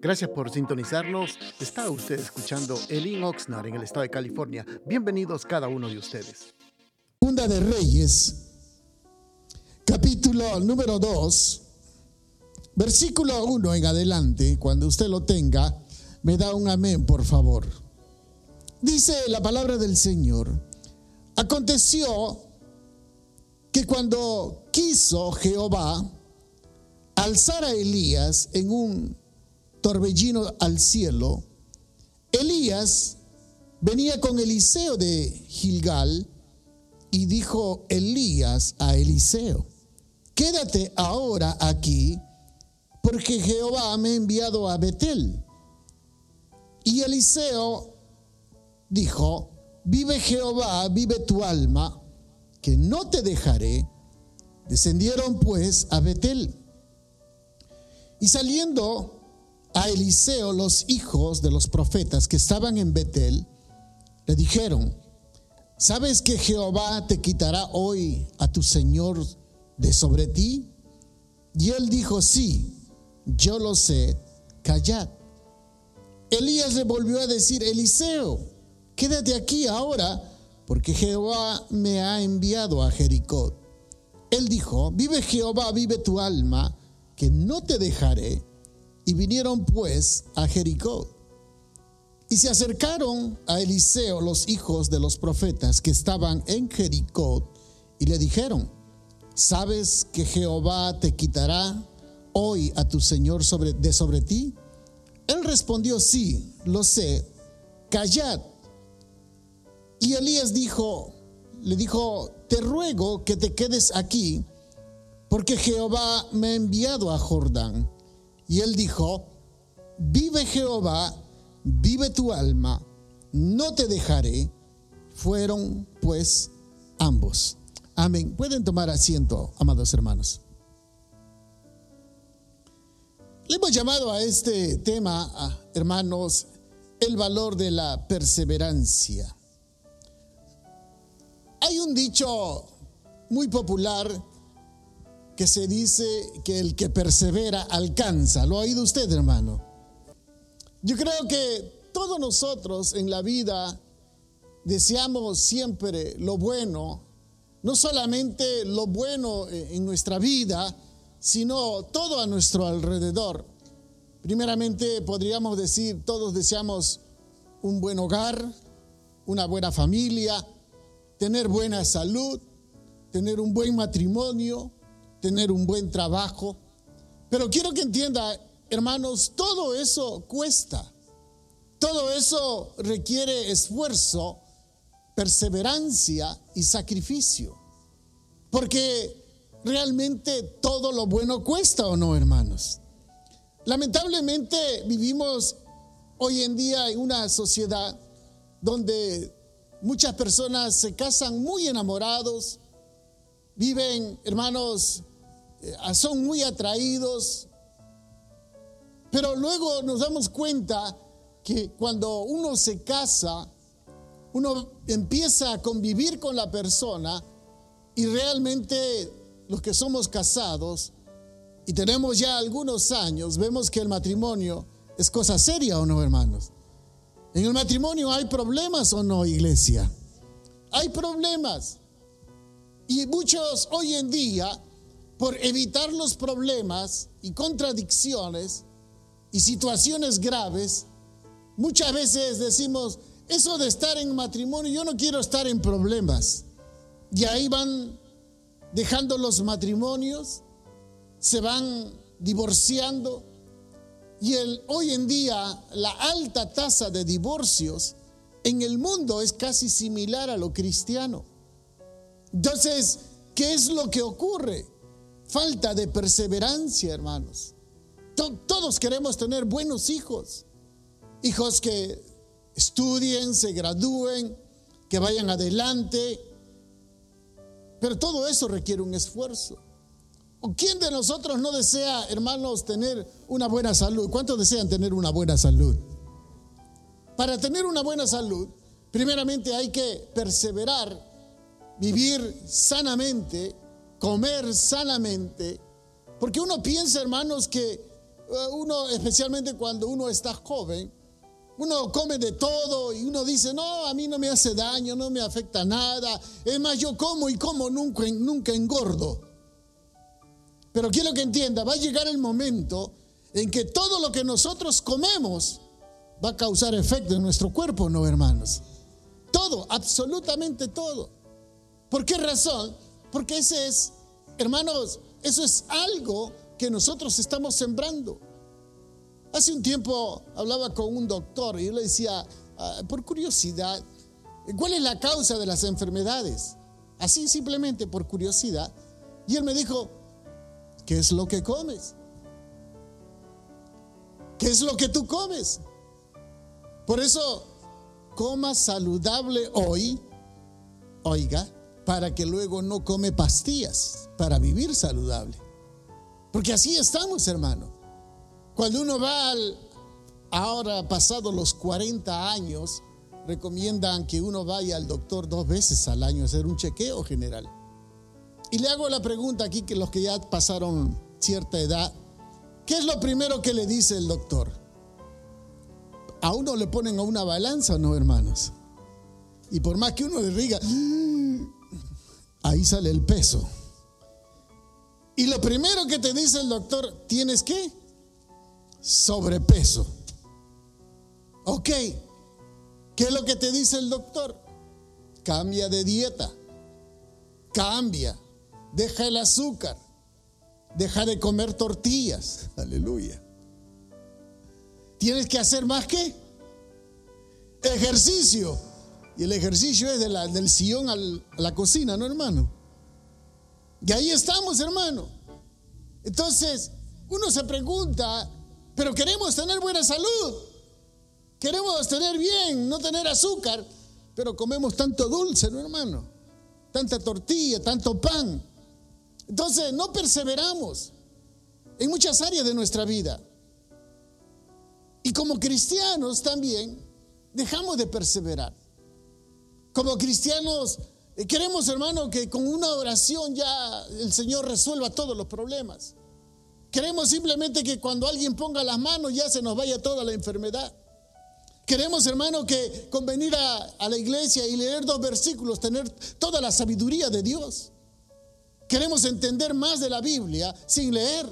Gracias por sintonizarnos. Está usted escuchando Elin Oxnard en el estado de California. Bienvenidos cada uno de ustedes. Segunda de Reyes, capítulo número 2, versículo 1 en adelante, cuando usted lo tenga, me da un amén, por favor. Dice la palabra del Señor, aconteció que cuando quiso Jehová alzar a Elías en un torbellino al cielo, Elías venía con Eliseo de Gilgal y dijo Elías a Eliseo, quédate ahora aquí porque Jehová me ha enviado a Betel. Y Eliseo dijo, vive Jehová, vive tu alma, que no te dejaré. Descendieron pues a Betel. Y saliendo a Eliseo los hijos de los profetas que estaban en Betel, le dijeron, ¿sabes que Jehová te quitará hoy a tu Señor de sobre ti? Y él dijo, sí, yo lo sé, callad. Elías le volvió a decir, Eliseo, quédate aquí ahora, porque Jehová me ha enviado a Jericó. Él dijo, vive Jehová, vive tu alma, que no te dejaré. Y vinieron pues a Jericó. Y se acercaron a Eliseo los hijos de los profetas que estaban en Jericó y le dijeron, ¿sabes que Jehová te quitará hoy a tu Señor de sobre ti? Él respondió, sí, lo sé, callad. Y Elías dijo, le dijo, te ruego que te quedes aquí, porque Jehová me ha enviado a Jordán. Y él dijo, vive Jehová, vive tu alma, no te dejaré. Fueron pues ambos. Amén. Pueden tomar asiento, amados hermanos. Le hemos llamado a este tema, hermanos, el valor de la perseverancia. Hay un dicho muy popular que se dice que el que persevera alcanza. ¿Lo ha oído usted, hermano? Yo creo que todos nosotros en la vida deseamos siempre lo bueno, no solamente lo bueno en nuestra vida, sino todo a nuestro alrededor. Primeramente podríamos decir, todos deseamos un buen hogar, una buena familia, tener buena salud, tener un buen matrimonio, tener un buen trabajo. Pero quiero que entienda, hermanos, todo eso cuesta. Todo eso requiere esfuerzo, perseverancia y sacrificio. Porque realmente todo lo bueno cuesta o no, hermanos. Lamentablemente vivimos hoy en día en una sociedad donde muchas personas se casan muy enamorados, viven, hermanos, son muy atraídos, pero luego nos damos cuenta que cuando uno se casa, uno empieza a convivir con la persona y realmente los que somos casados y tenemos ya algunos años, vemos que el matrimonio es cosa seria o no, hermanos. En el matrimonio hay problemas o no, iglesia. Hay problemas. Y muchos hoy en día, por evitar los problemas y contradicciones y situaciones graves, muchas veces decimos, eso de estar en matrimonio, yo no quiero estar en problemas. Y ahí van dejando los matrimonios, se van divorciando. Y hoy en día la alta tasa de divorcios en el mundo es casi similar a lo cristiano. Entonces, ¿qué es lo que ocurre? Falta de perseverancia, hermanos. Todos queremos tener buenos hijos, hijos que estudien, se gradúen, que vayan adelante, pero todo eso requiere un esfuerzo. ¿Quién de nosotros no desea, hermanos, tener una buena salud? ¿Cuántos desean tener una buena salud? Para tener una buena salud, primeramente hay que perseverar, vivir sanamente, comer sanamente, porque uno piensa, hermanos, que eh, uno, especialmente cuando uno está joven, uno come de todo y uno dice, no, a mí no me hace daño, no me afecta nada. Es más, yo como y como, nunca, nunca engordo. Pero quiero que entienda, va a llegar el momento en que todo lo que nosotros comemos va a causar efecto en nuestro cuerpo, ¿no, hermanos? Todo, absolutamente todo. ¿Por qué razón? Porque ese es, hermanos, eso es algo que nosotros estamos sembrando. Hace un tiempo hablaba con un doctor y yo le decía, ah, por curiosidad, ¿cuál es la causa de las enfermedades? Así simplemente por curiosidad. Y él me dijo, ¿qué es lo que comes? ¿Qué es lo que tú comes? Por eso, coma saludable hoy, oiga, para que luego no come pastillas, para vivir saludable. Porque así estamos, hermano. Cuando uno va al, ahora pasado los 40 años, recomiendan que uno vaya al doctor dos veces al año a hacer un chequeo general. Y le hago la pregunta aquí que los que ya pasaron cierta edad, ¿qué es lo primero que le dice el doctor? A uno le ponen a una balanza, ¿no, hermanos? Y por más que uno le diga, ahí sale el peso. Y lo primero que te dice el doctor, ¿tienes qué? sobrepeso. Ok, ¿qué es lo que te dice el doctor? Cambia de dieta, cambia, deja el azúcar, deja de comer tortillas, aleluya. Tienes que hacer más que ejercicio. Y el ejercicio es del sillón a la cocina, ¿no, hermano? Y ahí estamos, hermano. Entonces, uno se pregunta, pero queremos tener buena salud. Queremos tener bien, no tener azúcar. Pero comemos tanto dulce, ¿no, hermano? Tanta tortilla, tanto pan. Entonces, no perseveramos en muchas áreas de nuestra vida. Y como cristianos también dejamos de perseverar. Como cristianos eh, queremos, hermano, que con una oración ya el Señor resuelva todos los problemas. Queremos simplemente que cuando alguien ponga las manos ya se nos vaya toda la enfermedad. Queremos, hermano, que con venir a, la iglesia y leer dos versículos, tener toda la sabiduría de Dios. Queremos entender más de la Biblia sin leer.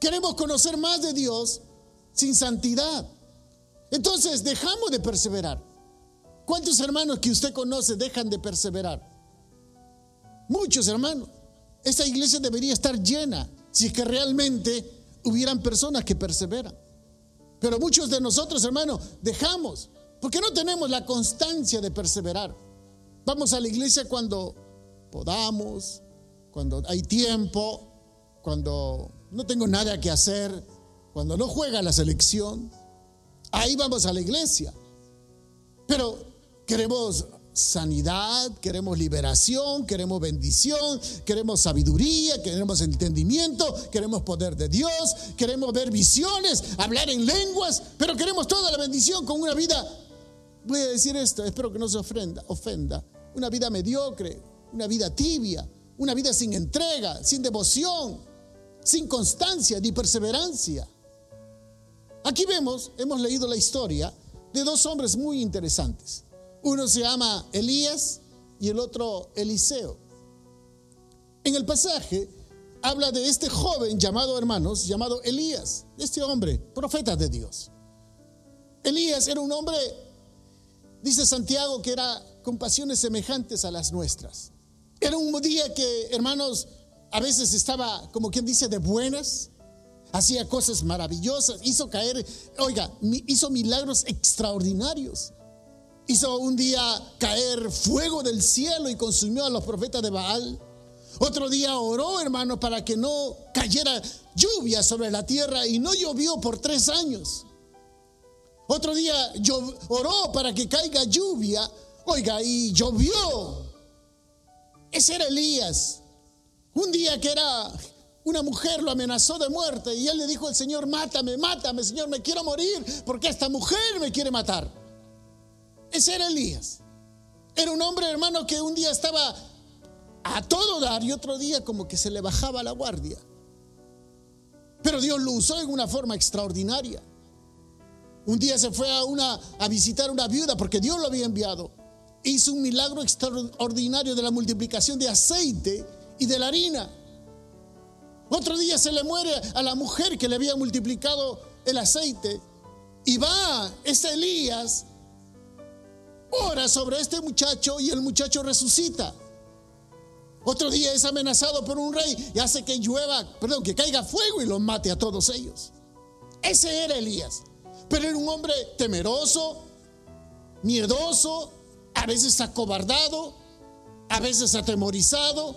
Queremos conocer más de Dios sin santidad. Entonces dejamos de perseverar. ¿Cuántos hermanos que usted conoce dejan de perseverar? Muchos hermanos. Esta iglesia debería estar llena si es que realmente hubieran personas que perseveran. Pero muchos de nosotros, hermanos, dejamos, porque no tenemos la constancia de perseverar. Vamos a la iglesia cuando podamos, cuando hay tiempo, cuando no tengo nada que hacer, cuando no juega la selección. Ahí vamos a la iglesia. Pero queremos sanidad, queremos liberación, queremos bendición, queremos sabiduría, queremos entendimiento, queremos poder de Dios, queremos ver visiones, hablar en lenguas, pero queremos toda la bendición con una vida, voy a decir esto, espero que no se ofenda, ofenda una vida mediocre, una vida tibia, una vida sin entrega, sin devoción, sin constancia ni perseverancia. Aquí vemos, hemos leído la historia de dos hombres muy interesantes. Uno se llama Elías y el otro Eliseo. En el pasaje habla de este joven llamado, hermanos, llamado Elías, este hombre, profeta de Dios. Elías era un hombre, dice Santiago, que era con pasiones semejantes a las nuestras. Era un día que, hermanos, a veces estaba, como quien dice, de buenas, hacía cosas maravillosas, hizo caer, oiga, hizo milagros extraordinarios. Hizo un día caer fuego del cielo y consumió a los profetas de Baal. Otro día oró, hermano, para que no cayera lluvia sobre la tierra y no llovió por tres años. Otro día oró para que caiga lluvia, oiga, y llovió. Ese era Elías. Un día que era una mujer lo amenazó de muerte y él le dijo al Señor, mátame, mátame, Señor, me quiero morir porque esta mujer me quiere matar. Ese era Elías. Era un hombre, hermano, que un día estaba a todo dar y otro día como que se le bajaba la guardia. Pero Dios lo usó en una forma extraordinaria. Un día se fue a, una, a visitar una viuda porque Dios lo había enviado. Hizo un milagro extraordinario de la multiplicación de aceite y de la harina. Otro día se le muere a la mujer que le había multiplicado el aceite. Y va ese Elías, ora sobre este muchacho y el muchacho resucita. Otro día es amenazado por un rey y hace que llueva, perdón, que caiga fuego y los mate a todos ellos. Ese era Elías. Pero era un hombre temeroso, miedoso, a veces acobardado, a veces atemorizado,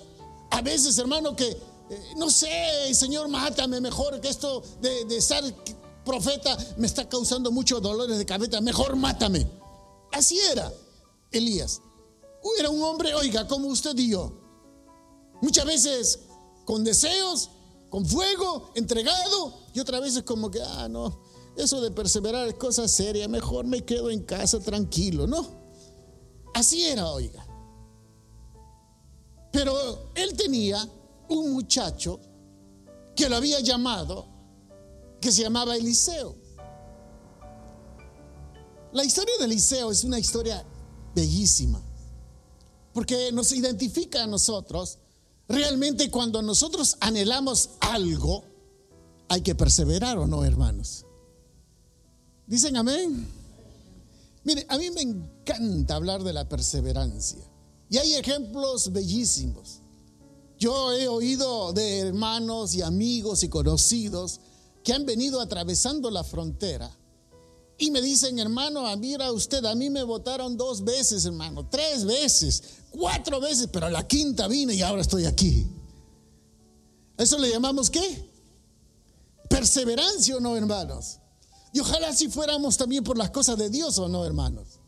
a veces, hermano, que eh, no sé, Señor, mátame mejor que esto de, de estar profeta me está causando muchos dolores de cabeza, mejor mátame. Así era Elías. Era un hombre, oiga, como usted y yo. Muchas veces con deseos, con fuego, entregado, y otras veces como que, ah, no, eso de perseverar es cosa seria, mejor me quedo en casa tranquilo, ¿no? Así era, oiga. Pero él tenía un muchacho que lo había llamado que se llamaba Eliseo. La historia de Eliseo es una historia bellísima, porque nos identifica a nosotros. Realmente cuando nosotros anhelamos algo, hay que perseverar o no, hermanos. Dicen amén. Mire, a mí me encanta hablar de la perseverancia. Y hay ejemplos bellísimos. Yo he oído de hermanos y amigos y conocidos que han venido atravesando la frontera y me dicen, hermano, ah, mira usted, a mí me votaron dos veces, hermano, tres veces, cuatro veces, pero la quinta vine y ahora estoy aquí. ¿Eso le llamamos qué? Perseverancia o no, hermanos. Y ojalá si fuéramos también por las cosas de Dios o no, hermanos.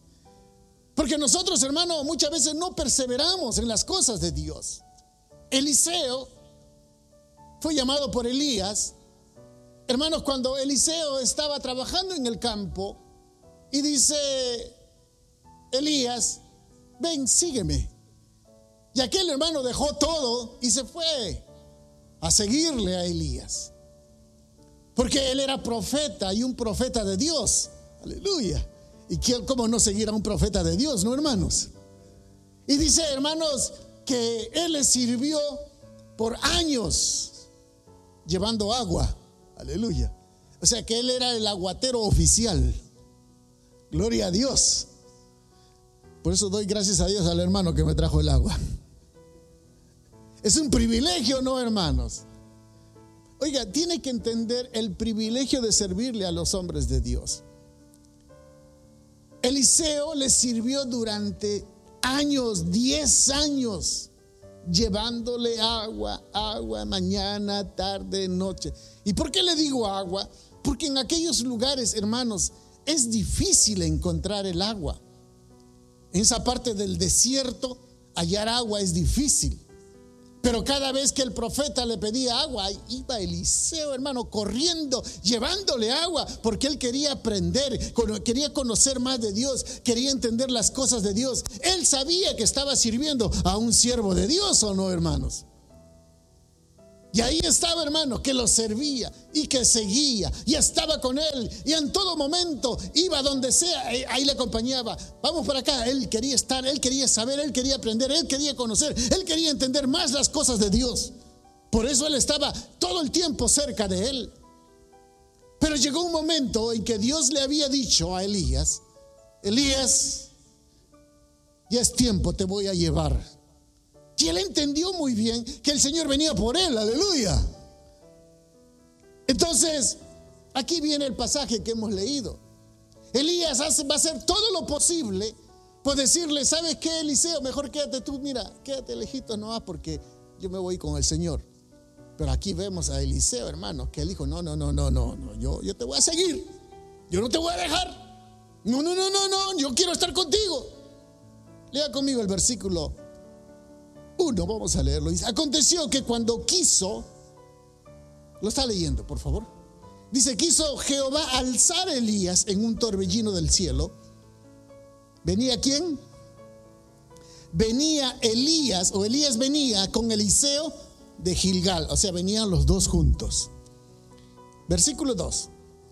Porque nosotros, hermano, muchas veces no perseveramos en las cosas de Dios. Eliseo fue llamado por Elías Hermanos, cuando Eliseo estaba trabajando en el campo y dice, Elías, ven, sígueme. Y aquel hermano dejó todo y se fue a seguirle a Elías. Porque él era profeta y un profeta de Dios. Aleluya. ¿Y cómo no seguir a un profeta de Dios, no, hermanos? Y dice, hermanos, que él le sirvió por años llevando agua Aleluya. O sea que él era el aguatero oficial. Gloria a Dios. Por eso doy gracias a Dios al hermano que me trajo el agua. Es un privilegio, ¿no, hermanos? Oiga, tiene que entender el privilegio de servirle a los hombres de Dios. Eliseo le sirvió durante años, 10 años llevándole agua, agua, mañana, tarde, noche. ¿Y por qué le digo agua? Porque en aquellos lugares, hermanos, es difícil encontrar el agua. En esa parte del desierto, hallar agua es difícil. Pero cada vez que el profeta le pedía agua, iba Eliseo, hermano, corriendo, llevándole agua, porque él quería aprender, quería conocer más de Dios, quería entender las cosas de Dios. Él sabía que estaba sirviendo a un siervo de Dios o no, hermanos. Y ahí estaba, hermano, que lo servía y que seguía y estaba con él y en todo momento iba donde sea, ahí le acompañaba. Vamos por acá, él quería estar, él quería saber, él quería aprender, él quería conocer, él quería entender más las cosas de Dios. Por eso él estaba todo el tiempo cerca de él. Pero llegó un momento en que Dios le había dicho a Elías, Elías, ya es tiempo, te voy a llevar y él entendió muy bien que el Señor venía por él, aleluya. Entonces, aquí viene el pasaje que hemos leído. Elías va a hacer todo lo posible por decirle, ¿sabes qué, Eliseo? Mejor quédate tú, mira, quédate lejito nomás porque yo me voy con el Señor. Pero aquí vemos a Eliseo, hermano, que él dijo, no, no, no, no, no, no, yo, yo te voy a seguir. Yo no te voy a dejar. No, no, no, no, no, yo quiero estar contigo. Lea conmigo el versículo uno, vamos a leerlo. Dice, aconteció que cuando quiso, lo está leyendo, por favor. Dice, quiso Jehová alzar a Elías en un torbellino del cielo. ¿Venía quién? Venía Elías, o Elías venía con Eliseo de Gilgal, o sea, venían los dos juntos. Versículo 2.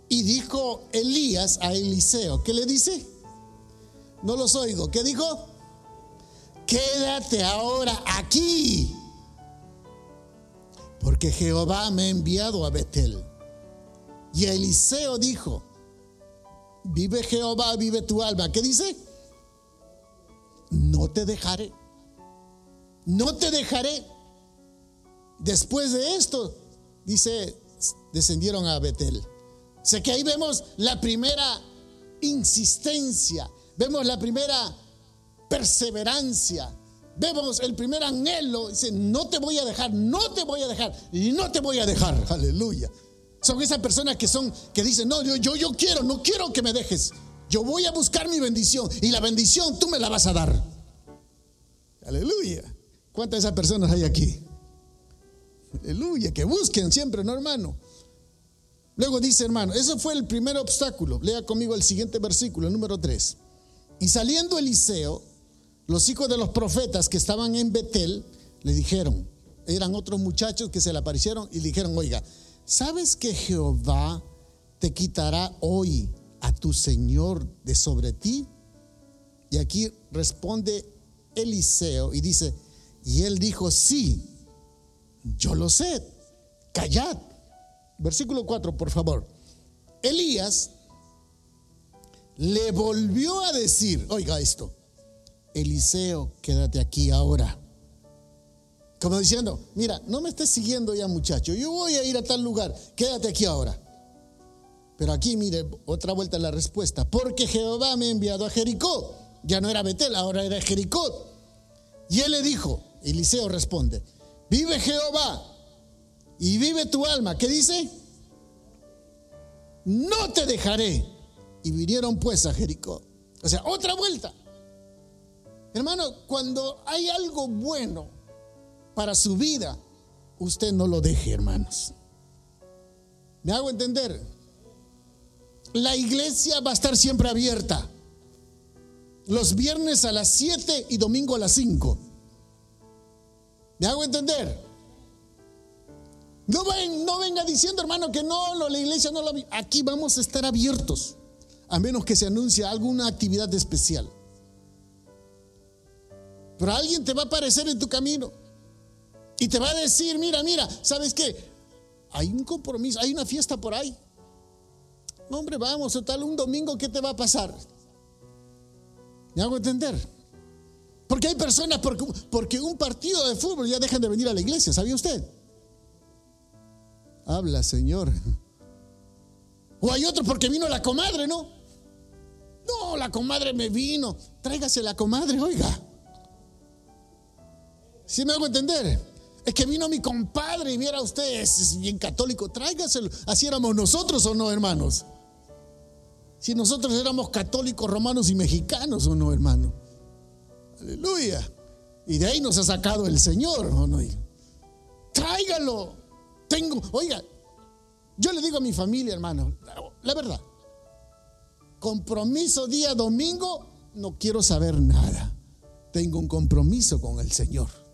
Y dijo Elías a Eliseo, ¿qué le dice? No los oigo. ¿Qué dijo? Quédate ahora aquí, porque Jehová me ha enviado a Betel. Y Eliseo dijo, vive Jehová, vive tu alma. ¿Qué dice? No te dejaré. No te dejaré. Después de esto, dice, descendieron a Betel. O sea que ahí vemos la primera insistencia, vemos la primera perseverancia, vemos el primer anhelo. Dice, no te voy a dejar, no te voy a dejar y no te voy a dejar. Aleluya. Son esas personas que son, que dicen, no, yo, yo, yo quiero, no quiero que me dejes. Yo voy a buscar mi bendición y la bendición tú me la vas a dar. Aleluya. ¿Cuántas de esas personas hay aquí? Aleluya, que busquen siempre, ¿no, hermano? Luego dice, hermano, ese fue el primer obstáculo. Lea conmigo el siguiente versículo, número 3. Y saliendo Eliseo, los hijos de los profetas que estaban en Betel le dijeron, eran otros muchachos que se le aparecieron y le dijeron, oiga, ¿sabes que Jehová te quitará hoy a tu Señor de sobre ti? Y aquí responde Eliseo y dice, y él dijo, sí, yo lo sé, callad. Versículo 4, por favor. Elías le volvió a decir, oiga esto, Eliseo, quédate aquí ahora. Como diciendo, mira, no me estés siguiendo ya muchacho, yo voy a ir a tal lugar, quédate aquí ahora. Pero aquí, mire, otra vuelta la respuesta, porque Jehová me ha enviado a Jericó. Ya no era Betel, ahora era Jericó. Y él le dijo, Eliseo responde, vive Jehová y vive tu alma. ¿Qué dice? No te dejaré. Y vinieron pues a Jericó. O sea, otra vuelta. Hermano, cuando hay algo bueno para su vida, usted no lo deje, hermanos. ¿Me hago entender? La iglesia va a estar siempre abierta. Los viernes a las 7 y domingo a las 5. ¿Me hago entender? No, venga diciendo, hermano, que no, la iglesia no lo... Aquí vamos a estar abiertos, a menos que se anuncie alguna actividad especial. Pero alguien te va a aparecer en tu camino y te va a decir, mira, mira, ¿sabes qué? Hay un compromiso, hay una fiesta por ahí. hombre, vamos, o tal, un domingo, ¿qué te va a pasar? ¿Me hago entender? Porque hay personas, porque, porque un partido de fútbol ya dejan de venir a la iglesia, ¿sabía usted? Habla, Señor. O hay otro porque vino la comadre, ¿no? No, la comadre me vino. Tráigase la comadre, oiga. Si me hago entender? Es que vino mi compadre y viera usted, es bien católico. Tráigaselo. Así éramos nosotros o no, hermanos. Si nosotros éramos católicos, romanos y mexicanos o no, hermano. Aleluya. Y de ahí nos ha sacado el Señor, ¿o no? Tráigalo. Tengo, oiga, yo le digo a mi familia, hermano, la verdad, compromiso día domingo, no quiero saber nada. Tengo un compromiso con el Señor.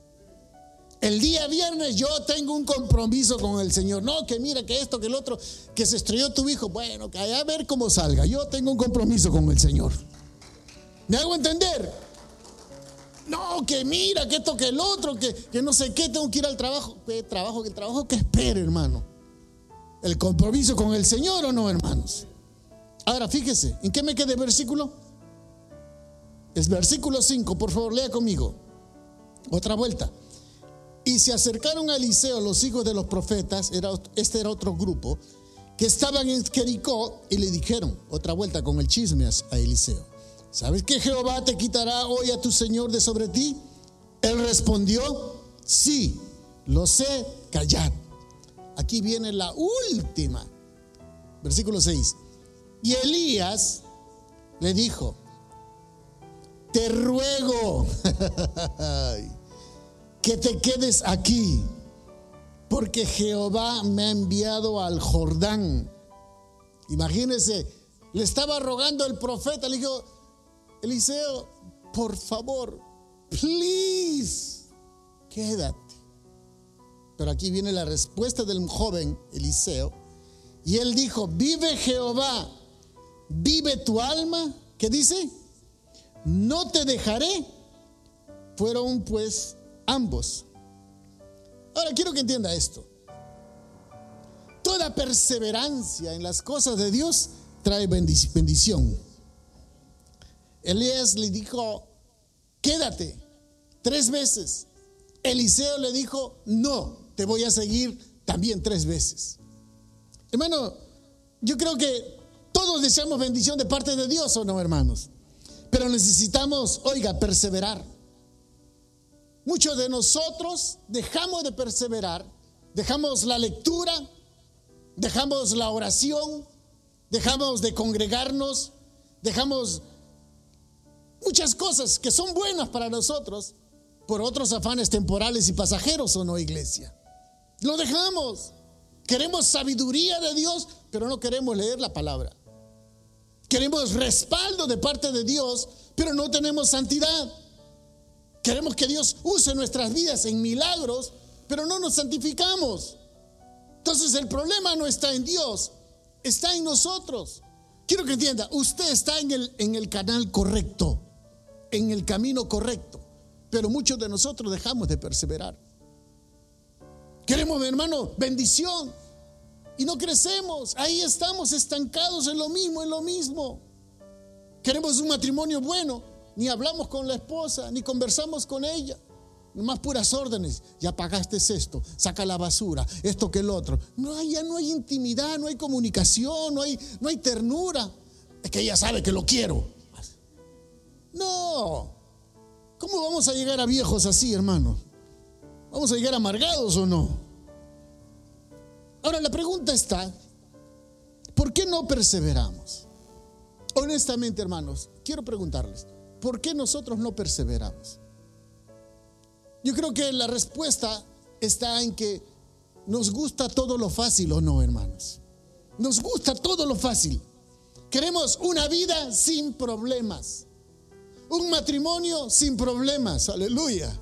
El día viernes yo tengo un compromiso con el Señor. No, que mira, que esto, que el otro, que se estrelló tu hijo. Bueno, que a ver cómo salga. Yo tengo un compromiso con el Señor. ¿Me hago entender? No, que mira, que esto, que el otro, que, que no sé qué, tengo que ir al trabajo. ¿Qué trabajo? ¿Qué trabajo? Que espere, hermano. El compromiso con el Señor o no, hermanos. Ahora, fíjese, ¿en qué me queda el versículo? Es versículo 5, por favor, lea conmigo. Otra vuelta. Y se acercaron a Eliseo los hijos de los profetas, era, este era otro grupo, que estaban en Jericó y le dijeron, otra vuelta con el chisme a Eliseo, ¿sabes que Jehová te quitará hoy a tu Señor de sobre ti? Él respondió, sí, lo sé, callad. Aquí viene la última, versículo 6. Y Elías le dijo, te ruego. que te quedes aquí, porque Jehová me ha enviado al Jordán. Imagínense, le estaba rogando el profeta, le dijo, Eliseo, por favor, please, quédate. Pero aquí viene la respuesta del joven Eliseo Y él dijo, vive Jehová, vive tu alma. ¿Qué dice? No te dejaré. Fueron pues ambos. Ahora quiero que entienda esto. Toda perseverancia en las cosas de Dios trae bendición. Elías le dijo, quédate tres veces. Eliseo le dijo, no, te voy a seguir también tres veces. Hermano, yo creo que todos deseamos bendición de parte de Dios o no, hermanos. Pero necesitamos, oiga, perseverar. Muchos de nosotros dejamos de perseverar, dejamos la lectura, dejamos la oración, dejamos de congregarnos, dejamos muchas cosas que son buenas para nosotros por otros afanes temporales y pasajeros o no, iglesia. Lo dejamos. Queremos sabiduría de Dios, pero no queremos leer la palabra. Queremos respaldo de parte de Dios, pero no tenemos santidad. Queremos que Dios use nuestras vidas en milagros, pero no nos santificamos. Entonces el problema no está en Dios, está en nosotros. Quiero que entienda, usted está en el, en el canal correcto, en el camino correcto, pero muchos de nosotros dejamos de perseverar. Queremos, mi hermano, bendición y no crecemos. Ahí estamos estancados en lo mismo, en lo mismo. Queremos un matrimonio bueno, ni hablamos con la esposa, ni conversamos con ella. Más puras órdenes. Ya pagaste esto, saca la basura, esto que el otro. No, ya no hay intimidad, no hay comunicación, no hay, no hay ternura. Es que ella sabe que lo quiero. No. ¿Cómo vamos a llegar a viejos así, hermano? ¿Vamos a llegar amargados o no? Ahora la pregunta está, ¿por qué no perseveramos? Honestamente, hermanos, quiero preguntarles, ¿por qué nosotros no perseveramos? Yo creo que la respuesta está en que nos gusta todo lo fácil o no, hermanos. Nos gusta todo lo fácil. Queremos una vida sin problemas. Un matrimonio sin problemas. Aleluya.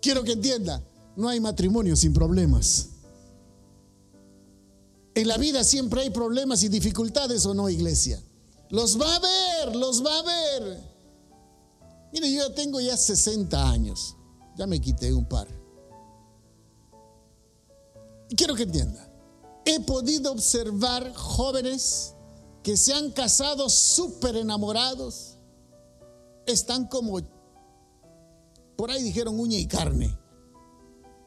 Quiero que entienda, no hay matrimonio sin problemas. En la vida siempre hay problemas y dificultades o no, iglesia. Los va a ver, los va a ver. Mire, yo ya tengo ya 60 años. Ya me quité un par. Y quiero que entienda. He podido observar jóvenes que se han casado súper enamorados. Están como, por ahí dijeron uña y carne.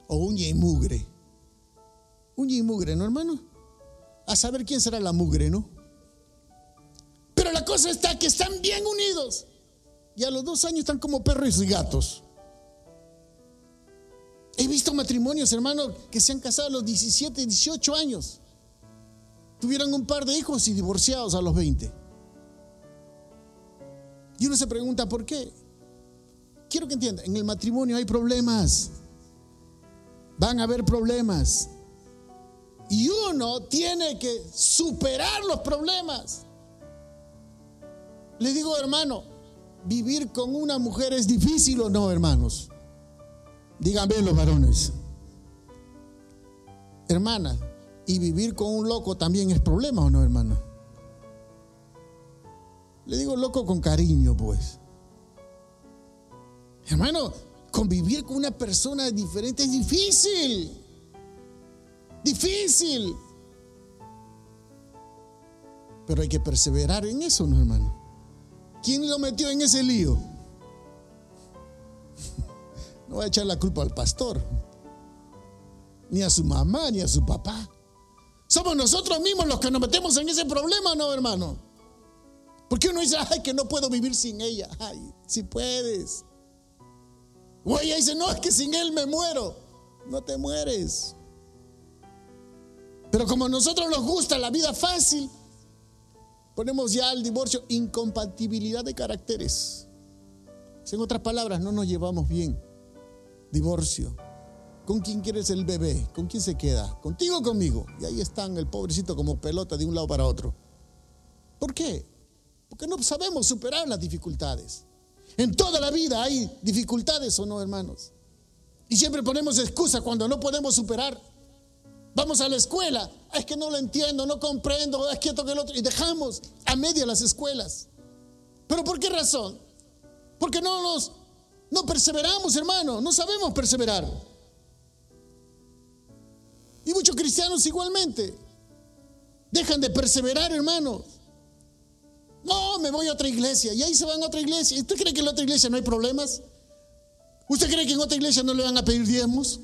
O uña y mugre. Uña y mugre, ¿no, hermano? A saber quién será la mugre, ¿no? Pero la cosa está que están bien unidos. Y a los dos años están como perros y gatos. He visto matrimonios, hermano, que se han casado a los 17, 18 años. Tuvieron un par de hijos y divorciados a los 20. Y uno se pregunta, ¿por qué? Quiero que entienda, en el matrimonio hay problemas. Van a haber problemas. Y uno tiene que superar los problemas. Le digo, hermano, ¿vivir con una mujer es difícil o no, hermanos? Díganme los varones. Hermana, ¿y vivir con un loco también es problema o no, hermana? Le digo loco con cariño, pues. Hermano, convivir con una persona diferente es difícil. Difícil. Pero hay que perseverar en eso, ¿no, hermano? ¿Quién lo metió en ese lío? No voy a echar la culpa al pastor, ni a su mamá, ni a su papá. Somos nosotros mismos los que nos metemos en ese problema, ¿no, hermano? Porque uno dice, ay, que no puedo vivir sin ella. Ay, si puedes. O ella dice, no, es que sin él me muero. No te mueres. Pero como a nosotros nos gusta la vida fácil, ponemos ya al divorcio incompatibilidad de caracteres. En otras palabras, no nos llevamos bien divorcio. ¿Con quién quieres el bebé? ¿Con quién se queda? ¿Contigo o conmigo? Y ahí están el pobrecito como pelota de un lado para otro. ¿Por qué? Porque no sabemos superar las dificultades. En toda la vida hay dificultades o no, hermanos. Y siempre ponemos excusa cuando no podemos superar. Vamos a la escuela, es que no lo entiendo, no comprendo, es que esto que el otro, y dejamos a media las escuelas. ¿Pero por qué razón? Porque no nos, no perseveramos, hermano, no sabemos perseverar. Y muchos cristianos igualmente dejan de perseverar, hermanos. No, me voy a otra iglesia. Y ahí se van a otra iglesia. ¿Y ¿Usted cree que en la otra iglesia no hay problemas? ¿Usted cree que en otra iglesia no le van a pedir diezmos?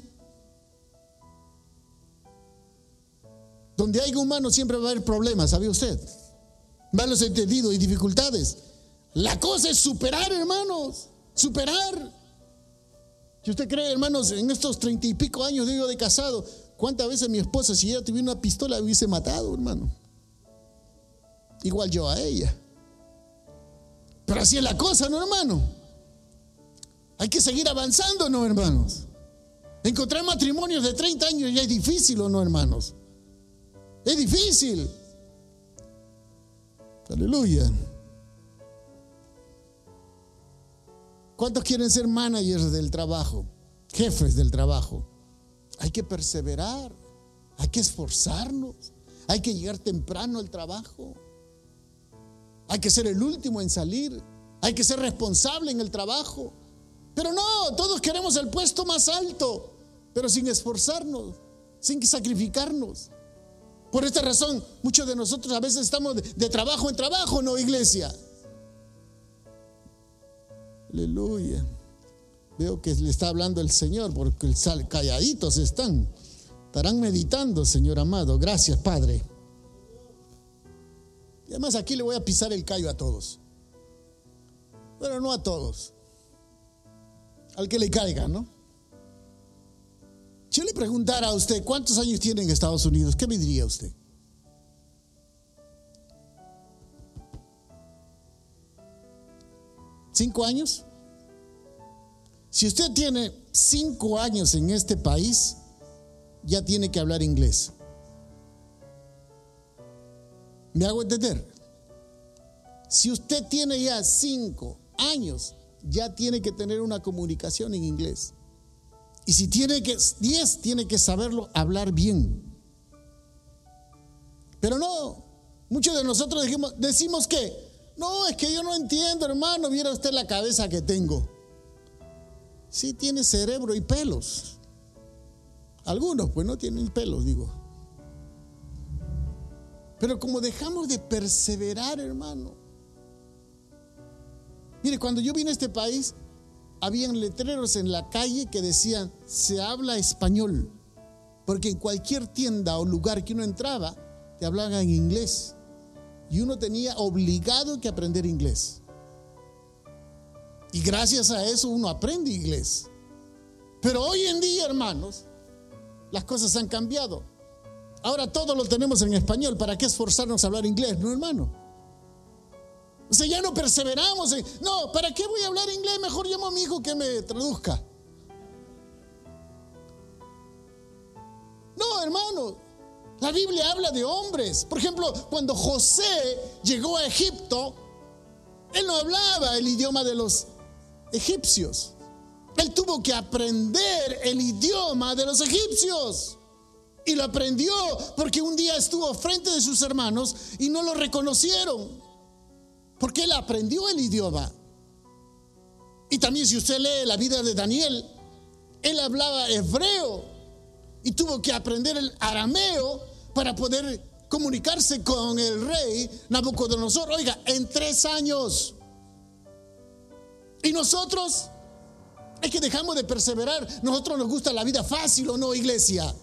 Donde hay humanos siempre va a haber problemas, ¿sabe usted? Malos entendidos y dificultades. La cosa es superar, hermanos. Superar. Si usted cree, hermanos, en estos treinta y pico años digo de casado, ¿cuántas veces mi esposa, si ella tuviera una pistola, hubiese matado, hermano? Igual yo a ella. Pero así es la cosa, ¿no, hermano? Hay que seguir avanzando, ¿no, hermanos? Encontrar matrimonios de 30 años ya es difícil, ¿o no, hermanos? Es difícil. Aleluya. ¿Cuántos quieren ser managers del trabajo? Jefes del trabajo. Hay que perseverar, hay que esforzarnos, hay que llegar temprano al trabajo, hay que ser el último en salir, hay que ser responsable en el trabajo. Pero no, todos queremos el puesto más alto, pero sin esforzarnos, sin sacrificarnos. Por esta razón, muchos de nosotros a veces estamos de, trabajo en trabajo, no iglesia. Aleluya. Veo que le está hablando el Señor porque calladitos están. Estarán meditando, Señor amado. Gracias, Padre. Y además aquí le voy a pisar el callo a todos. Pero no a todos. Al que le caiga, ¿no? Si yo le preguntara a usted cuántos años tiene en Estados Unidos, ¿qué me diría usted? ¿Cinco años? Si usted tiene cinco años en este país, ya tiene que hablar inglés. ¿Me hago entender? Si usted tiene ya cinco años, ya tiene que tener una comunicación en inglés. Y si tiene que, diez, tiene que saberlo hablar bien. Pero no, muchos de nosotros decimos, decimos que, no, es que yo no entiendo, hermano, viera usted la cabeza que tengo. Sí tiene cerebro y pelos. Algunos pues no tienen pelos, digo. Pero como dejamos de perseverar, hermano. Mire, cuando yo vine a este país, habían letreros en la calle que decían, se habla español. Porque en cualquier tienda o lugar que uno entraba, te hablaban en inglés. Y uno tenía obligado que aprender inglés. Y gracias a eso uno aprende inglés. Pero hoy en día, hermanos, las cosas han cambiado. Ahora todo lo tenemos en español. ¿Para qué esforzarnos a hablar inglés? No, hermano. O sea, ya no perseveramos. En, no, ¿para qué voy a hablar inglés? Mejor llamo a mi hijo que me traduzca. No, hermano. La Biblia habla de hombres. Por ejemplo, cuando José llegó a Egipto, él no hablaba el idioma de los egipcios. Él tuvo que aprender el idioma de los egipcios. Y lo aprendió porque un día estuvo frente de sus hermanos y no lo reconocieron. Porque él aprendió el idioma. Y también si usted lee la vida de Daniel, él hablaba hebreo y tuvo que aprender el arameo para poder comunicarse con el rey Nabucodonosor. Oiga, en tres años. Y nosotros es que dejamos de perseverar. Nosotros nos gusta la vida fácil o no, iglesia.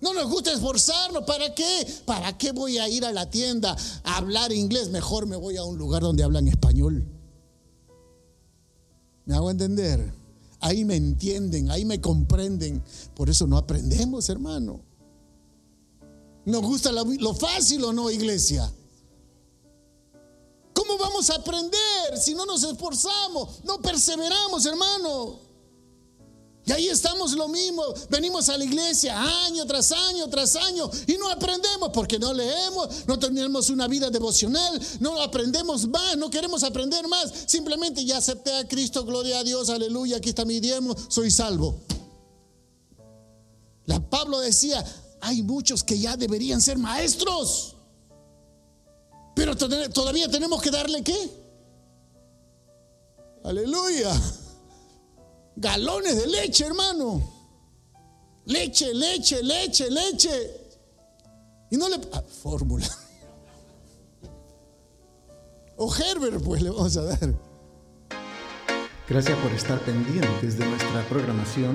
No nos gusta esforzarnos. ¿Para qué? ¿Para qué voy a ir a la tienda a hablar inglés? Mejor me voy a un lugar donde hablan español. ¿Me hago entender? Ahí me entienden, ahí me comprenden. Por eso no aprendemos, hermano. ¿Nos gusta lo fácil o no, iglesia? ¿Cómo vamos a aprender si no nos esforzamos? No perseveramos, hermano. Y ahí estamos lo mismo. Venimos a la iglesia año tras año tras año y no aprendemos porque no leemos, no tenemos una vida devocional, no aprendemos más, no queremos aprender más. Simplemente ya acepté a Cristo, gloria a Dios, aleluya, aquí está mi diezmo, soy salvo. La Pablo decía, hay muchos que ya deberían ser maestros. Pero todavía tenemos que darle qué? Aleluya. Galones de leche, hermano. Leche, leche, leche, leche. Y no le... Ah, fórmula. O Herbert, pues le vamos a dar. Gracias por estar pendientes de nuestra programación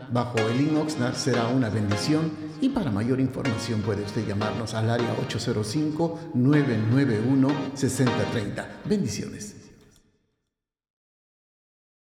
bajo el link Oxnard será una bendición y para mayor información puede usted llamarnos al área 805-991-6030. Bendiciones.